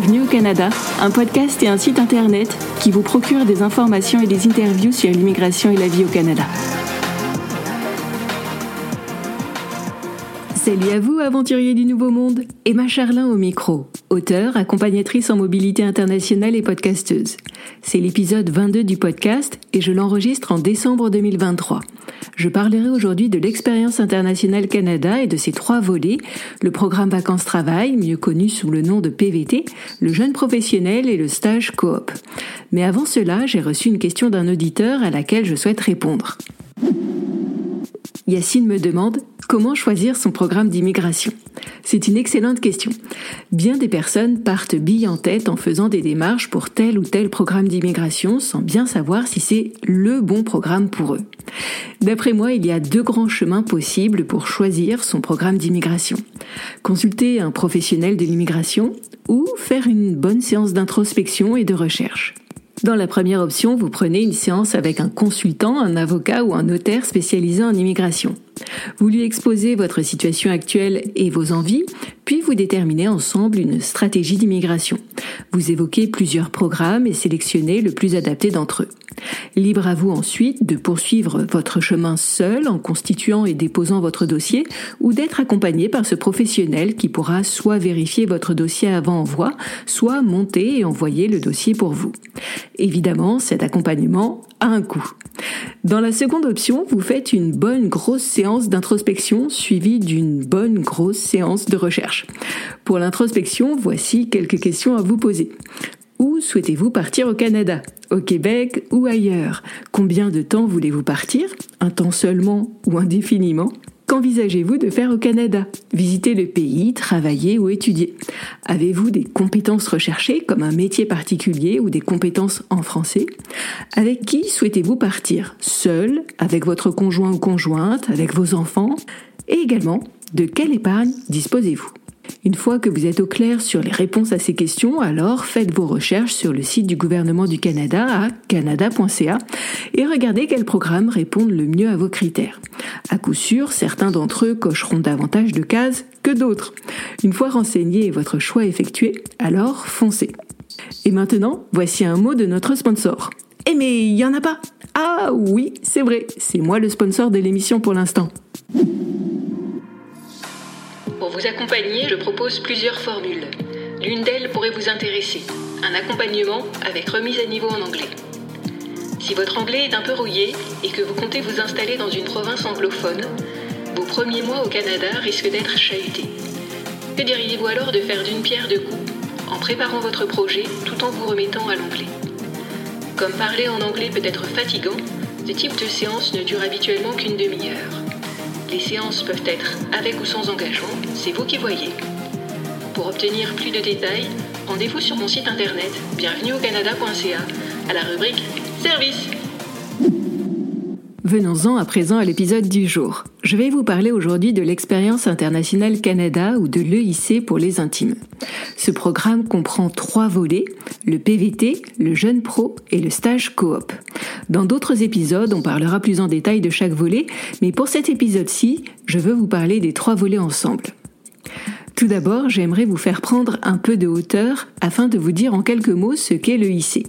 Bienvenue au Canada, un podcast et un site internet qui vous procure des informations et des interviews sur l'immigration et la vie au Canada. Salut à vous, aventuriers du Nouveau Monde. Emma Charlin au micro, auteure, accompagnatrice en mobilité internationale et podcasteuse. C'est l'épisode 22 du podcast et je l'enregistre en décembre 2023. Je parlerai aujourd'hui de l'expérience internationale Canada et de ses trois volets, le programme vacances-travail, mieux connu sous le nom de PVT, le jeune professionnel et le stage coop. Mais avant cela, j'ai reçu une question d'un auditeur à laquelle je souhaite répondre. Yacine me demande comment choisir son programme d'immigration? C'est une excellente question. Bien des personnes partent bille en tête en faisant des démarches pour tel ou tel programme d'immigration sans bien savoir si c'est le bon programme pour eux. D'après moi, il y a deux grands chemins possibles pour choisir son programme d'immigration. Consulter un professionnel de l'immigration ou faire une bonne séance d'introspection et de recherche. Dans la première option, vous prenez une séance avec un consultant, un avocat ou un notaire spécialisé en immigration. Vous lui exposez votre situation actuelle et vos envies, puis vous déterminez ensemble une stratégie d'immigration. Vous évoquez plusieurs programmes et sélectionnez le plus adapté d'entre eux. Libre à vous ensuite de poursuivre votre chemin seul en constituant et déposant votre dossier ou d'être accompagné par ce professionnel qui pourra soit vérifier votre dossier avant envoi, soit monter et envoyer le dossier pour vous. Évidemment, cet accompagnement a un coût. Dans la seconde option, vous faites une bonne grosse séance d'introspection suivie d'une bonne grosse séance de recherche. Pour l'introspection, voici quelques questions à vous poser. Où souhaitez-vous partir au Canada? Au Québec ou ailleurs? Combien de temps voulez-vous partir? Un temps seulement ou indéfiniment? Qu'envisagez-vous de faire au Canada? Visiter le pays, travailler ou étudier? Avez-vous des compétences recherchées comme un métier particulier ou des compétences en français? Avec qui souhaitez-vous partir? Seul Avec votre conjoint ou conjointe Avec vos enfants? Et également, de quelle épargne disposez-vous? Une fois que vous êtes au clair sur les réponses à ces questions, alors faites vos recherches sur le site du gouvernement du Canada à canada.ca et regardez quels programmes répondent le mieux à vos critères. À coup sûr, certains d'entre eux cocheront davantage de cases que d'autres. Une fois renseigné et votre choix effectué, alors foncez. Et maintenant, voici un mot de notre sponsor. Eh mais il y en a pas Ah oui, c'est vrai, c'est moi le sponsor de l'émission pour l'instant. Pour vous accompagner, je propose plusieurs formules. L'une d'elles pourrait vous intéresser. Un accompagnement avec remise à niveau en anglais. Si votre anglais est un peu rouillé et que vous comptez vous installer dans une province anglophone, vos premiers mois au Canada risquent d'être chahutés. Que diriez-vous alors de faire d'une pierre deux coups en préparant votre projet tout en vous remettant à l'anglais? Comme parler en anglais peut être fatigant, ce type de séance ne dure habituellement qu'une demi-heure. Les séances peuvent être avec ou sans engagement, c'est vous qui voyez. Pour obtenir plus de détails, rendez-vous sur mon site internet bienvenueaucanada.ca à la rubrique Service. Venons-en à présent à l'épisode du jour. Je vais vous parler aujourd'hui de l'expérience internationale Canada ou de l'EIC pour les intimes. Ce programme comprend trois volets, le PVT, le jeune pro et le stage coop. Dans d'autres épisodes, on parlera plus en détail de chaque volet, mais pour cet épisode-ci, je veux vous parler des trois volets ensemble. Tout d'abord, j'aimerais vous faire prendre un peu de hauteur afin de vous dire en quelques mots ce qu'est l'EIC.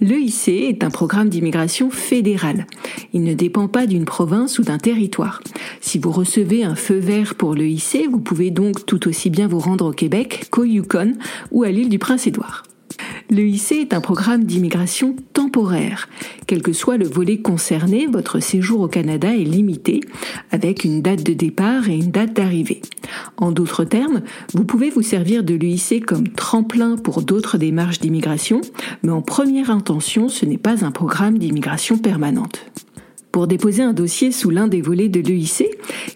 L'EIC est un programme d'immigration fédéral. Il ne dépend pas d'une province ou d'un territoire. Si vous recevez un feu vert pour l'EIC, vous pouvez donc tout aussi bien vous rendre au Québec qu'au Yukon ou à l'île du Prince-Édouard. L'EIC est un programme d'immigration temporaire. Quel que soit le volet concerné, votre séjour au Canada est limité, avec une date de départ et une date d'arrivée. En d'autres termes, vous pouvez vous servir de l'EIC comme tremplin pour d'autres démarches d'immigration, mais en première intention, ce n'est pas un programme d'immigration permanente. Pour déposer un dossier sous l'un des volets de l'EIC,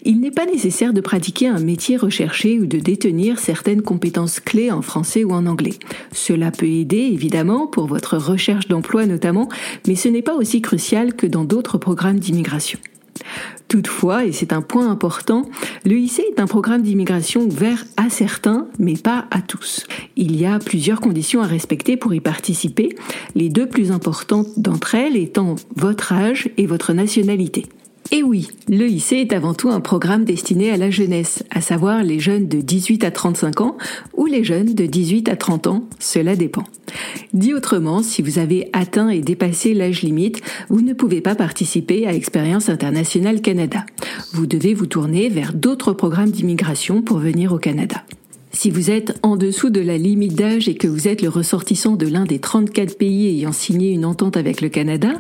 il n'est pas nécessaire de pratiquer un métier recherché ou de détenir certaines compétences clés en français ou en anglais. Cela peut aider évidemment pour votre recherche d'emploi notamment, mais ce n'est pas aussi crucial que dans d'autres programmes d'immigration. Toutefois, et c'est un point important, l'EIC est un programme d'immigration ouvert à certains, mais pas à tous. Il y a plusieurs conditions à respecter pour y participer, les deux plus importantes d'entre elles étant votre âge et votre nationalité. Et oui, l'EIC est avant tout un programme destiné à la jeunesse, à savoir les jeunes de 18 à 35 ans ou les jeunes de 18 à 30 ans, cela dépend. Dit autrement, si vous avez atteint et dépassé l'âge limite, vous ne pouvez pas participer à Expérience internationale Canada. Vous devez vous tourner vers d'autres programmes d'immigration pour venir au Canada. Si vous êtes en dessous de la limite d'âge et que vous êtes le ressortissant de l'un des 34 pays ayant signé une entente avec le Canada,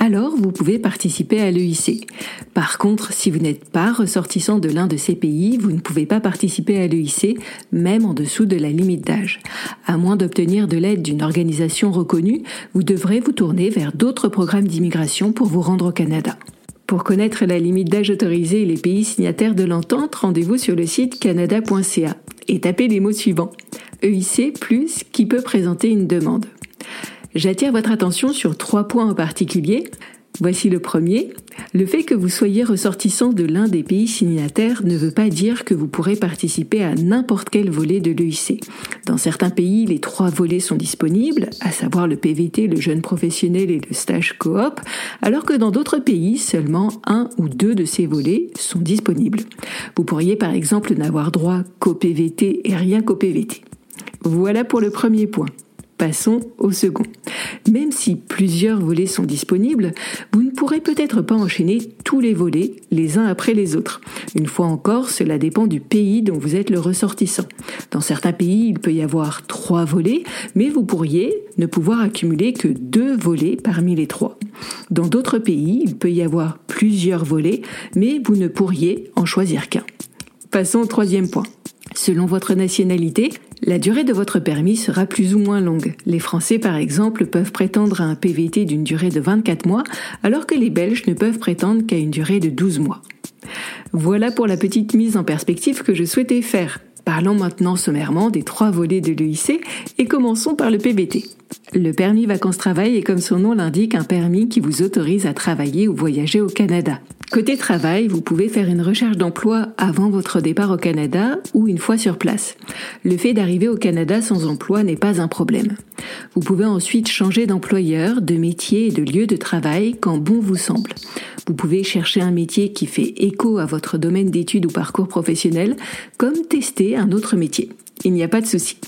alors vous pouvez participer à l'EIC. Par contre, si vous n'êtes pas ressortissant de l'un de ces pays, vous ne pouvez pas participer à l'EIC, même en dessous de la limite d'âge. À moins d'obtenir de l'aide d'une organisation reconnue, vous devrez vous tourner vers d'autres programmes d'immigration pour vous rendre au Canada. Pour connaître la limite d'âge autorisée et les pays signataires de l'entente, rendez-vous sur le site canada.ca et tapez les mots suivants. EIC plus qui peut présenter une demande. J'attire votre attention sur trois points en particulier. Voici le premier. Le fait que vous soyez ressortissant de l'un des pays signataires ne veut pas dire que vous pourrez participer à n'importe quel volet de l'EIC. Dans certains pays, les trois volets sont disponibles, à savoir le PVT, le jeune professionnel et le stage coop, alors que dans d'autres pays, seulement un ou deux de ces volets sont disponibles. Vous pourriez par exemple n'avoir droit qu'au PVT et rien qu'au PVT. Voilà pour le premier point. Passons au second. Même si plusieurs volets sont disponibles, vous ne pourrez peut-être pas enchaîner tous les volets les uns après les autres. Une fois encore, cela dépend du pays dont vous êtes le ressortissant. Dans certains pays, il peut y avoir trois volets, mais vous pourriez ne pouvoir accumuler que deux volets parmi les trois. Dans d'autres pays, il peut y avoir plusieurs volets, mais vous ne pourriez en choisir qu'un. Passons au troisième point. Selon votre nationalité, la durée de votre permis sera plus ou moins longue. Les Français, par exemple, peuvent prétendre à un PVT d'une durée de 24 mois, alors que les Belges ne peuvent prétendre qu'à une durée de 12 mois. Voilà pour la petite mise en perspective que je souhaitais faire. Parlons maintenant sommairement des trois volets de l'EIC et commençons par le PVT. Le permis vacances-travail est comme son nom l'indique un permis qui vous autorise à travailler ou voyager au Canada. Côté travail, vous pouvez faire une recherche d'emploi avant votre départ au Canada ou une fois sur place. Le fait d'arriver au Canada sans emploi n'est pas un problème. Vous pouvez ensuite changer d'employeur, de métier et de lieu de travail quand bon vous semble. Vous pouvez chercher un métier qui fait écho à votre domaine d'études ou parcours professionnel, comme tester un autre métier. Il n'y a pas de souci.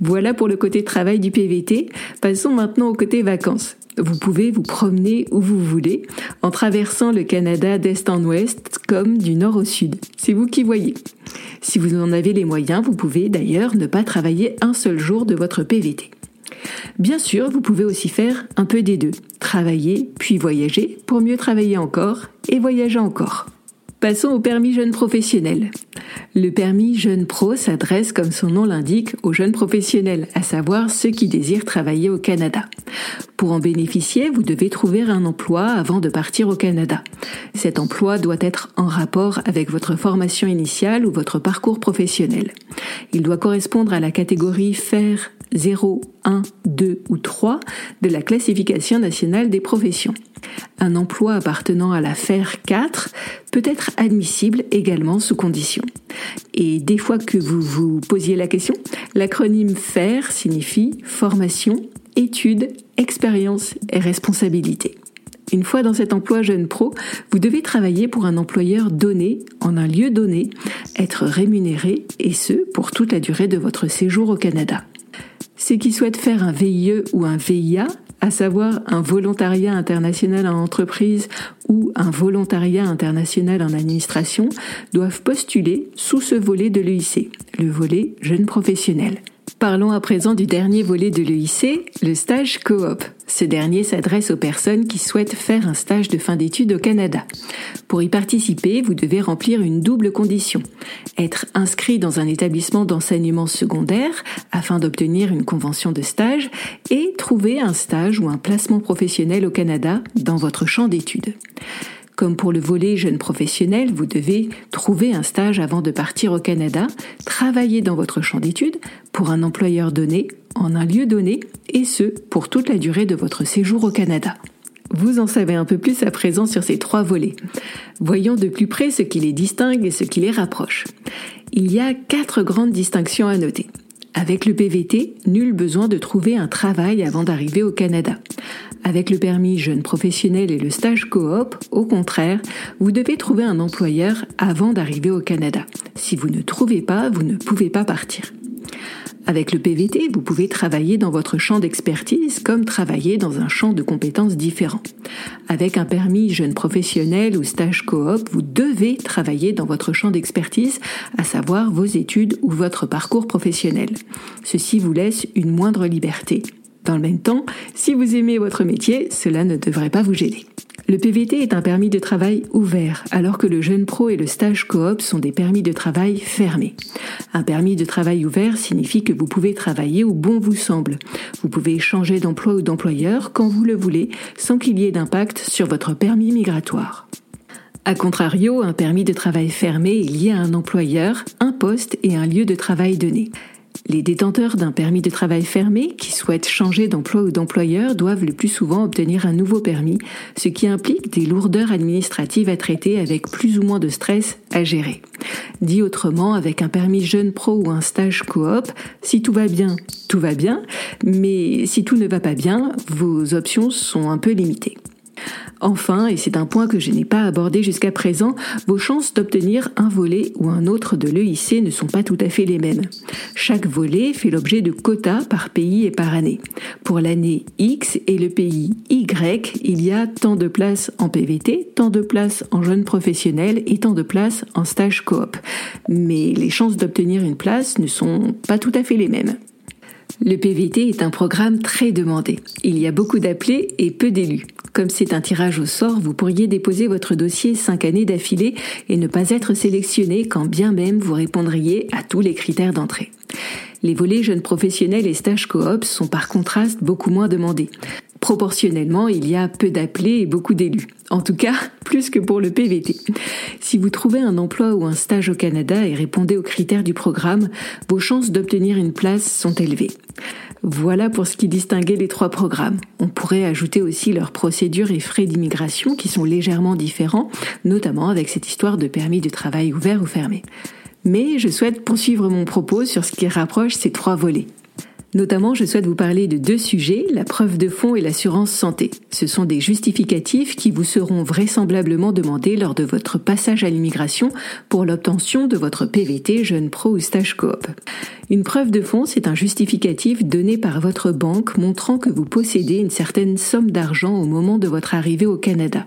Voilà pour le côté travail du PVT. Passons maintenant au côté vacances. Vous pouvez vous promener où vous voulez en traversant le Canada d'est en ouest comme du nord au sud. C'est vous qui voyez. Si vous en avez les moyens, vous pouvez d'ailleurs ne pas travailler un seul jour de votre PVT. Bien sûr, vous pouvez aussi faire un peu des deux. Travailler puis voyager pour mieux travailler encore et voyager encore. Passons au permis jeune professionnel. Le permis jeune pro s'adresse, comme son nom l'indique, aux jeunes professionnels, à savoir ceux qui désirent travailler au Canada. Pour en bénéficier, vous devez trouver un emploi avant de partir au Canada. Cet emploi doit être en rapport avec votre formation initiale ou votre parcours professionnel. Il doit correspondre à la catégorie faire 0, 1, 2 ou 3 de la classification nationale des professions. Un emploi appartenant à la FAIR 4 peut être admissible également sous condition. Et des fois que vous vous posiez la question, l'acronyme FAIR signifie formation, études, expérience et responsabilité. Une fois dans cet emploi jeune pro, vous devez travailler pour un employeur donné, en un lieu donné, être rémunéré, et ce, pour toute la durée de votre séjour au Canada. Ceux qui souhaitent faire un VIE ou un VIA, à savoir un volontariat international en entreprise ou un volontariat international en administration, doivent postuler sous ce volet de l'EIC, le volet jeune professionnel. Parlons à présent du dernier volet de l'EIC, le stage coop. Ce dernier s'adresse aux personnes qui souhaitent faire un stage de fin d'études au Canada. Pour y participer, vous devez remplir une double condition. Être inscrit dans un établissement d'enseignement secondaire afin d'obtenir une convention de stage et trouver un stage ou un placement professionnel au Canada dans votre champ d'études. Comme pour le volet jeune professionnel, vous devez trouver un stage avant de partir au Canada, travailler dans votre champ d'études pour un employeur donné, en un lieu donné, et ce, pour toute la durée de votre séjour au Canada. Vous en savez un peu plus à présent sur ces trois volets. Voyons de plus près ce qui les distingue et ce qui les rapproche. Il y a quatre grandes distinctions à noter. Avec le PVT, nul besoin de trouver un travail avant d'arriver au Canada. Avec le permis jeune professionnel et le stage coop, au contraire, vous devez trouver un employeur avant d'arriver au Canada. Si vous ne trouvez pas, vous ne pouvez pas partir. Avec le PVT, vous pouvez travailler dans votre champ d'expertise comme travailler dans un champ de compétences différent. Avec un permis jeune professionnel ou stage coop, vous devez travailler dans votre champ d'expertise, à savoir vos études ou votre parcours professionnel. Ceci vous laisse une moindre liberté. Dans le même temps, si vous aimez votre métier, cela ne devrait pas vous gêner. Le PVT est un permis de travail ouvert, alors que le jeune pro et le stage coop sont des permis de travail fermés. Un permis de travail ouvert signifie que vous pouvez travailler où bon vous semble. Vous pouvez changer d'emploi ou d'employeur quand vous le voulez, sans qu'il y ait d'impact sur votre permis migratoire. A contrario, un permis de travail fermé est lié à un employeur, un poste et un lieu de travail donné. Les détenteurs d'un permis de travail fermé qui souhaitent changer d'emploi ou d'employeur doivent le plus souvent obtenir un nouveau permis, ce qui implique des lourdeurs administratives à traiter avec plus ou moins de stress à gérer. Dit autrement, avec un permis jeune pro ou un stage coop, si tout va bien, tout va bien, mais si tout ne va pas bien, vos options sont un peu limitées. Enfin, et c'est un point que je n'ai pas abordé jusqu'à présent, vos chances d'obtenir un volet ou un autre de l'EIC ne sont pas tout à fait les mêmes. Chaque volet fait l'objet de quotas par pays et par année. Pour l'année X et le pays Y, il y a tant de places en PVT, tant de places en jeune professionnel et tant de places en stage coop. Mais les chances d'obtenir une place ne sont pas tout à fait les mêmes. Le PVT est un programme très demandé. Il y a beaucoup d'appelés et peu d'élus. Comme c'est un tirage au sort, vous pourriez déposer votre dossier cinq années d'affilée et ne pas être sélectionné quand bien même vous répondriez à tous les critères d'entrée. Les volets jeunes professionnels et stages coop sont par contraste beaucoup moins demandés. Proportionnellement, il y a peu d'appelés et beaucoup d'élus. En tout cas, plus que pour le PVT. Si vous trouvez un emploi ou un stage au Canada et répondez aux critères du programme, vos chances d'obtenir une place sont élevées. Voilà pour ce qui distinguait les trois programmes. On pourrait ajouter aussi leurs procédures et frais d'immigration qui sont légèrement différents, notamment avec cette histoire de permis de travail ouvert ou fermé. Mais je souhaite poursuivre mon propos sur ce qui rapproche ces trois volets. Notamment, je souhaite vous parler de deux sujets, la preuve de fond et l'assurance santé. Ce sont des justificatifs qui vous seront vraisemblablement demandés lors de votre passage à l'immigration pour l'obtention de votre PVT jeune pro ou stage coop. Une preuve de fond, c'est un justificatif donné par votre banque montrant que vous possédez une certaine somme d'argent au moment de votre arrivée au Canada.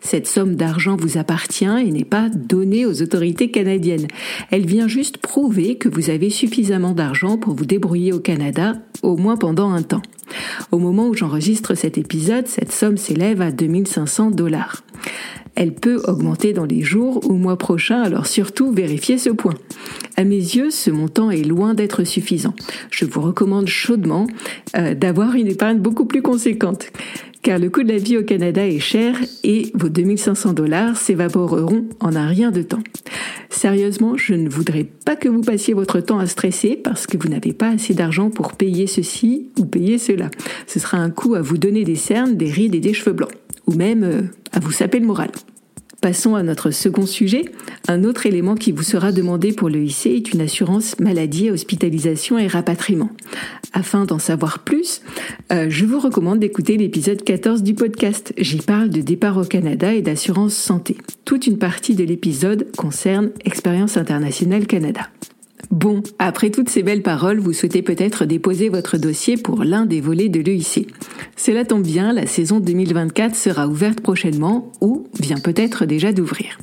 Cette somme d'argent vous appartient et n'est pas donnée aux autorités canadiennes. Elle vient juste prouver que vous avez suffisamment d'argent pour vous débrouiller au Canada au moins pendant un temps. Au moment où j'enregistre cet épisode, cette somme s'élève à 2500 dollars. Elle peut augmenter dans les jours ou mois prochains, alors surtout vérifiez ce point. À mes yeux, ce montant est loin d'être suffisant. Je vous recommande chaudement euh, d'avoir une épargne beaucoup plus conséquente car le coût de la vie au Canada est cher et vos 2500 dollars s'évaporeront en un rien de temps. Sérieusement, je ne voudrais pas que vous passiez votre temps à stresser parce que vous n'avez pas assez d'argent pour payer ceci ou payer cela. Ce sera un coût à vous donner des cernes, des rides et des cheveux blancs, ou même euh, à vous saper le moral. Passons à notre second sujet. Un autre élément qui vous sera demandé pour le IC est une assurance maladie, hospitalisation et rapatriement. Afin d'en savoir plus, euh, je vous recommande d'écouter l'épisode 14 du podcast. J'y parle de départ au Canada et d'assurance santé. Toute une partie de l'épisode concerne Expérience internationale Canada. Bon, après toutes ces belles paroles, vous souhaitez peut-être déposer votre dossier pour l'un des volets de l'EIC. Cela tombe bien, la saison 2024 sera ouverte prochainement ou vient peut-être déjà d'ouvrir.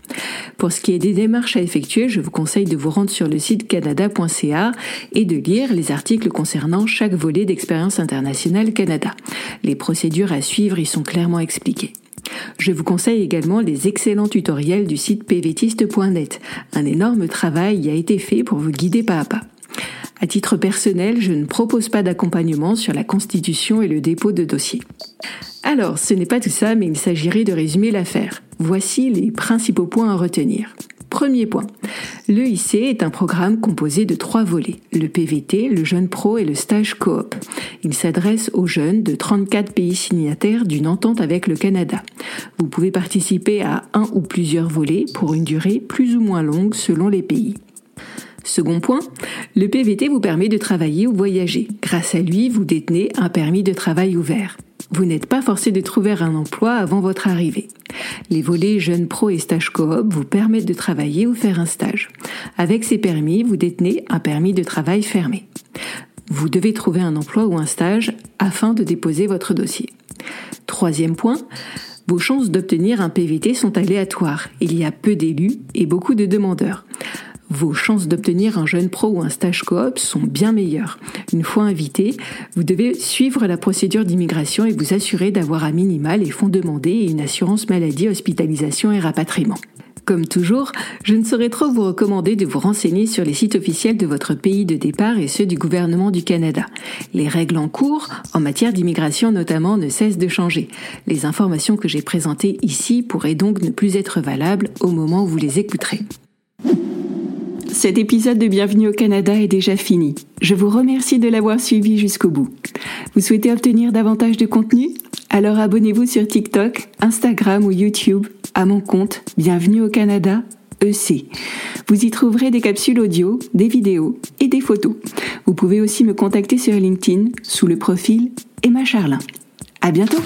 Pour ce qui est des démarches à effectuer, je vous conseille de vous rendre sur le site canada.ca et de lire les articles concernant chaque volet d'Expérience internationale Canada. Les procédures à suivre y sont clairement expliquées. Je vous conseille également les excellents tutoriels du site pvtiste.net. Un énorme travail y a été fait pour vous guider pas à pas. À titre personnel, je ne propose pas d'accompagnement sur la constitution et le dépôt de dossiers. Alors, ce n'est pas tout ça, mais il s'agirait de résumer l'affaire. Voici les principaux points à retenir. Premier point. L'EIC est un programme composé de trois volets, le PVT, le jeune pro et le stage coop. Il s'adresse aux jeunes de 34 pays signataires d'une entente avec le Canada. Vous pouvez participer à un ou plusieurs volets pour une durée plus ou moins longue selon les pays. Second point, le PVT vous permet de travailler ou voyager. Grâce à lui, vous détenez un permis de travail ouvert. Vous n'êtes pas forcé de trouver un emploi avant votre arrivée. Les volets jeunes pro et stage coop vous permettent de travailler ou faire un stage. Avec ces permis, vous détenez un permis de travail fermé. Vous devez trouver un emploi ou un stage afin de déposer votre dossier. Troisième point, vos chances d'obtenir un PVT sont aléatoires. Il y a peu d'élus et beaucoup de demandeurs vos chances d'obtenir un jeune pro ou un stage coop sont bien meilleures. Une fois invité, vous devez suivre la procédure d'immigration et vous assurer d'avoir à minima les fonds demandés et une assurance maladie, hospitalisation et rapatriement. Comme toujours, je ne saurais trop vous recommander de vous renseigner sur les sites officiels de votre pays de départ et ceux du gouvernement du Canada. Les règles en cours, en matière d'immigration notamment, ne cessent de changer. Les informations que j'ai présentées ici pourraient donc ne plus être valables au moment où vous les écouterez. Cet épisode de Bienvenue au Canada est déjà fini. Je vous remercie de l'avoir suivi jusqu'au bout. Vous souhaitez obtenir davantage de contenu? Alors abonnez-vous sur TikTok, Instagram ou YouTube à mon compte Bienvenue au Canada EC. Vous y trouverez des capsules audio, des vidéos et des photos. Vous pouvez aussi me contacter sur LinkedIn sous le profil Emma Charlin. À bientôt!